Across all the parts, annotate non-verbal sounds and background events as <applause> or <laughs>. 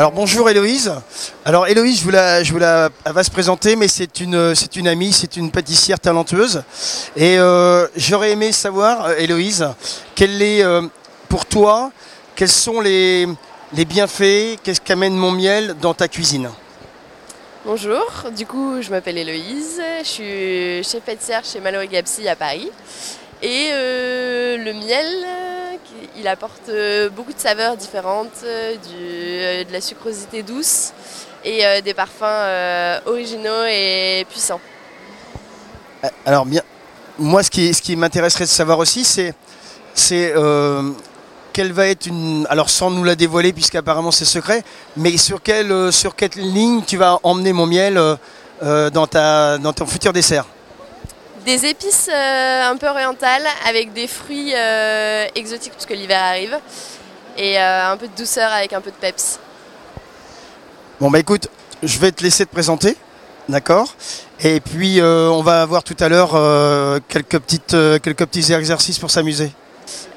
Alors bonjour Héloïse. Alors Héloïse, je vous je va se présenter, mais c'est une, amie, c'est une pâtissière talentueuse. Et euh, j'aurais aimé savoir, euh, Héloïse, quel est euh, pour toi, quels sont les, bienfaits, qu'est-ce qu'amène mon miel dans ta cuisine? Bonjour, du coup je m'appelle Héloïse, je suis chef pâtissière chez Mallory Gapsy à Paris. Et le miel, il apporte euh, beaucoup de saveurs différentes, euh, du, de la sucrosité douce et des parfums originaux et puissants. Alors bien, moi ce qui, m'intéresserait de savoir aussi, c'est quelle va être une. Alors sans nous la dévoiler puisqu'apparemment c'est secret, mais sur quelle, sur ligne tu vas emmener mon miel dans ton futur dessert? Des épices euh, un peu orientales avec des fruits euh, exotiques puisque l'hiver arrive et euh, un peu de douceur avec un peu de peps. Bon bah écoute, je vais te laisser te présenter, d'accord? Et puis on va avoir tout à l'heure quelques, petites, quelques petits exercices pour s'amuser.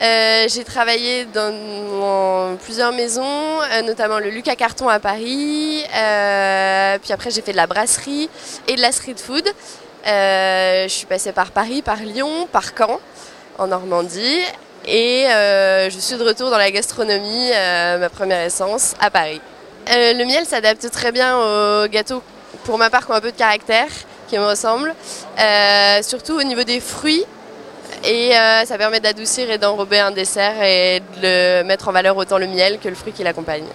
j'ai travaillé dans, plusieurs maisons, notamment le Lucas Carton à Paris. puis après, j'ai fait de la brasserie et de la street food. Euh, je suis passée par Paris, par Lyon, par Caen, en Normandie. Et euh, je suis de retour dans la gastronomie, euh, ma première essence, à Paris. le miel s'adapte très bien aux gâteaux, pour ma part, qui ont un peu de caractère, qui me ressemblent. surtout au niveau des fruits. Et ça permet d'adoucir et d'enrober un dessert et de mettre en valeur autant le miel que le fruit qui l'accompagne.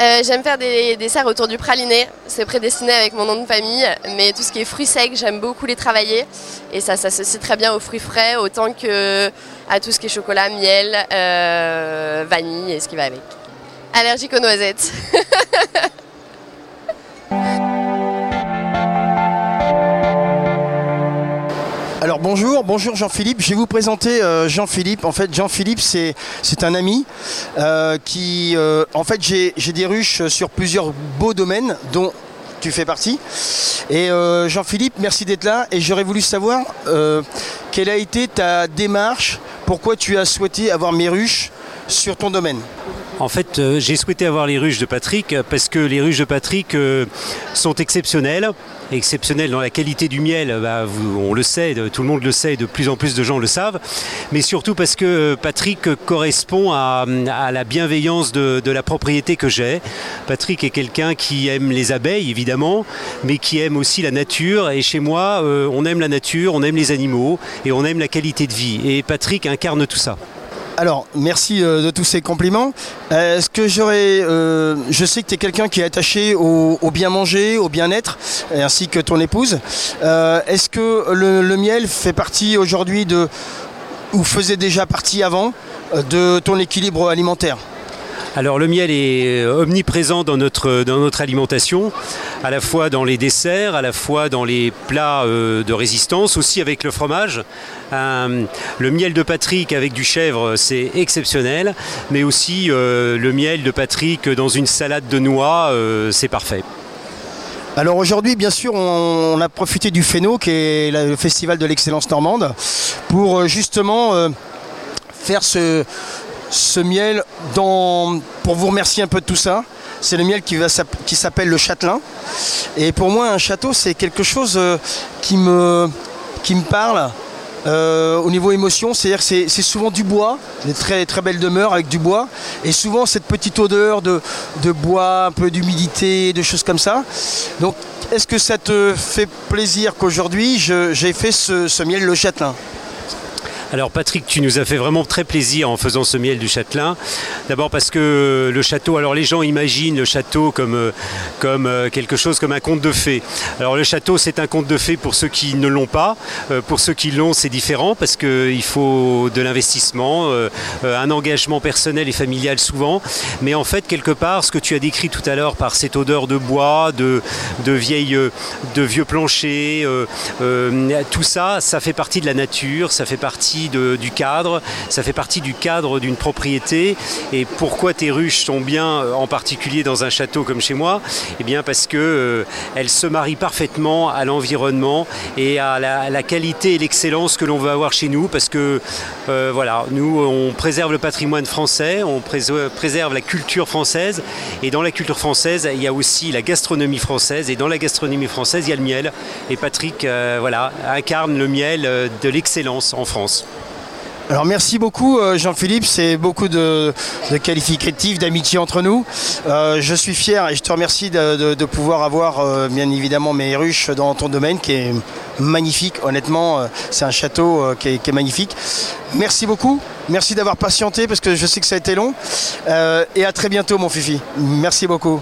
Euh, j'aime faire des desserts autour du praliné. C'est prédestiné avec mon nom de famille, mais tout ce qui est fruits secs, j'aime beaucoup les travailler. Et ça s'associe très bien aux fruits frais, autant que à tout ce qui est chocolat, miel, euh, vanille et ce qui va avec. Allergique aux noisettes. <laughs> Alors bonjour, bonjour Jean-Philippe. Je vais vous présenter euh, Jean-Philippe. En fait, Jean-Philippe, c'est, un ami euh, qui... Euh, en fait, j'ai des ruches sur plusieurs beaux domaines, dont tu fais partie. Et Jean-Philippe, merci d'être là. Et j'aurais voulu savoir quelle a été ta démarche, pourquoi tu as souhaité avoir mes ruches sur ton domaine? En fait, euh, j'ai souhaité avoir les ruches de Patrick parce que les ruches de Patrick euh, sont exceptionnelles. Exceptionnelles dans la qualité du miel, bah, on le sait, tout le monde le sait, de plus en plus de gens le savent. Mais surtout parce que Patrick correspond à, la bienveillance de, la propriété que j'ai. Patrick est quelqu'un qui aime les abeilles, évidemment, mais qui aime aussi la nature. Et chez moi, euh, on aime la nature, on aime les animaux et on aime la qualité de vie. Et Patrick incarne tout ça. Alors, merci euh, de tous ces compliments. Euh, est-ce que j'aurais. Euh, je sais que tu es quelqu'un qui est attaché au, bien manger, au bien-être, ainsi que ton épouse. Est-ce que le, miel fait partie aujourd'hui de. ou faisait déjà partie avant de ton équilibre alimentaire? Alors le miel est omniprésent dans notre, alimentation, à la fois dans les desserts, à la fois dans les plats de résistance, aussi avec le fromage. Euh, le miel de Patrick avec du chèvre, c'est exceptionnel, mais aussi euh, le miel de Patrick dans une salade de noix, euh, c'est parfait. Alors aujourd'hui, bien sûr, on, a profité du FENO, qui est le festival de l'excellence normande, pour justement faire ce, ce miel pour vous remercier un peu de tout ça. C'est le miel qui, s'appelle le châtelain. Et pour moi, un château, c'est quelque chose qui me, qui me parle, euh, au niveau émotion, c'est-à-dire que c'est souvent du bois, des très, belles demeures avec du bois, et souvent cette petite odeur de, bois, un peu d'humidité, de choses comme ça. Donc, est-ce que ça te fait plaisir qu'aujourd'hui j'ai fait ce miel le châtelain? Alors Patrick, tu nous as fait vraiment très plaisir en faisant ce miel du châtelain. D'abord parce que le château, alors les gens imaginent le château comme, euh, euh, quelque chose comme un conte de fées. Alors le château, c'est un conte de fées pour ceux qui ne l'ont pas. Euh, pour ceux qui l'ont, c'est différent parce qu'il faut de l'investissement, un engagement personnel et familial souvent. Mais en fait, quelque part, ce que tu as décrit tout à l'heure par cette odeur de bois, de, de, de vieux planchers, tout ça, ça fait partie de la nature, ça fait partie du cadre, ça fait partie du cadre d'une propriété. Et pourquoi tes ruches sont bien, euh, en particulier dans un château comme chez moi? Eh bien parce que euh, elles se marient parfaitement à l'environnement et à la, qualité et l'excellence que l'on veut avoir chez nous. Parce que voilà, nous on préserve le patrimoine français, on préserve la culture française. Et dans la culture française, il y a aussi la gastronomie française. Et dans la gastronomie française, il y a le miel. Et Patrick, voilà, incarne le miel de l'excellence en France. Alors merci beaucoup euh, Jean-Philippe, c'est beaucoup de, qualificatifs, d'amitié entre nous. Euh, je suis fier et je te remercie de, pouvoir avoir euh, bien évidemment mes ruches dans ton domaine qui est magnifique. Honnêtement, c'est un château qui est, magnifique. Merci beaucoup, merci d'avoir patienté parce que je sais que ça a été long. et à très bientôt mon Fifi. Merci beaucoup.